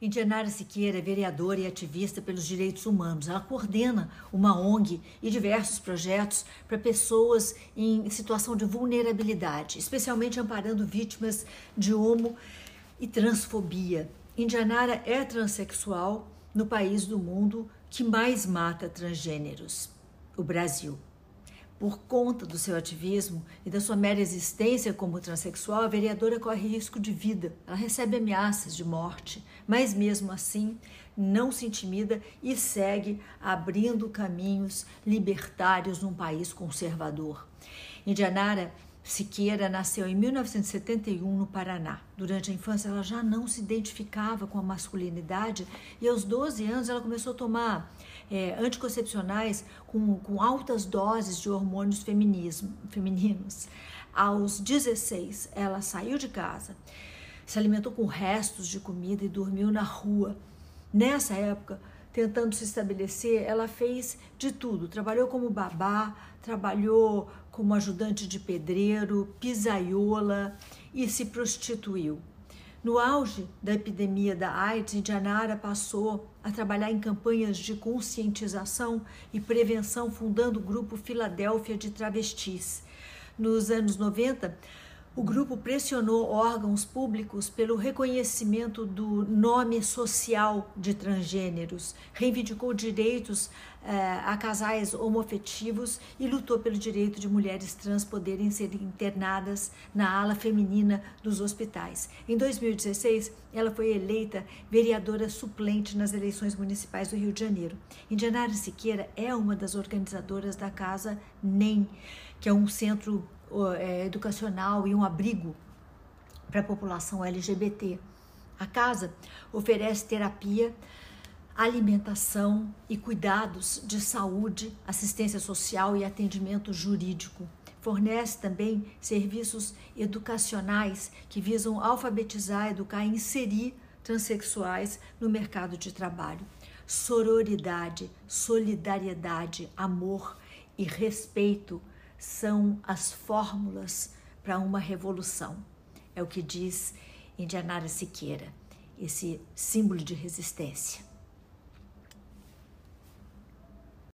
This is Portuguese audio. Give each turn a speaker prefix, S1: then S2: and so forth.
S1: Indianara Siqueira é vereadora e ativista pelos direitos humanos. Ela coordena uma ONG e diversos projetos para pessoas em situação de vulnerabilidade, especialmente amparando vítimas de homo e transfobia. Indianara é transexual no país do mundo que mais mata transgêneros, o Brasil. Por conta do seu ativismo e da sua mera existência como transexual, a vereadora corre risco de vida. Ela recebe ameaças de morte, mas mesmo assim não se intimida e segue abrindo caminhos libertários num país conservador. Indianara Siqueira nasceu em 1971 no Paraná. Durante a infância, ela já não se identificava com a masculinidade e aos 12 anos ela começou a tomar é, anticoncepcionais com, com altas doses de hormônios femininos. Aos 16, ela saiu de casa, se alimentou com restos de comida e dormiu na rua. Nessa época, tentando se estabelecer, ela fez de tudo. Trabalhou como babá, trabalhou como ajudante de pedreiro, pisaiola e se prostituiu. No auge da epidemia da AIDS, Indianara passou a trabalhar em campanhas de conscientização e prevenção, fundando o grupo Filadélfia de Travestis. Nos anos 90, o grupo pressionou órgãos públicos pelo reconhecimento do nome social de transgêneros, reivindicou direitos eh, a casais homoafetivos e lutou pelo direito de mulheres trans poderem ser internadas na ala feminina dos hospitais. Em 2016, ela foi eleita vereadora suplente nas eleições municipais do Rio de Janeiro. Indianara Siqueira é uma das organizadoras da Casa NEM, que é um centro é, educacional e um abrigo para a população LGBT. A casa oferece terapia, alimentação e cuidados de saúde, assistência social e atendimento jurídico. Fornece também serviços educacionais que visam alfabetizar, educar e inserir transexuais no mercado de trabalho. Sororidade, solidariedade, amor e respeito são as fórmulas para uma revolução. É o que diz Indianara Siqueira, esse símbolo de resistência.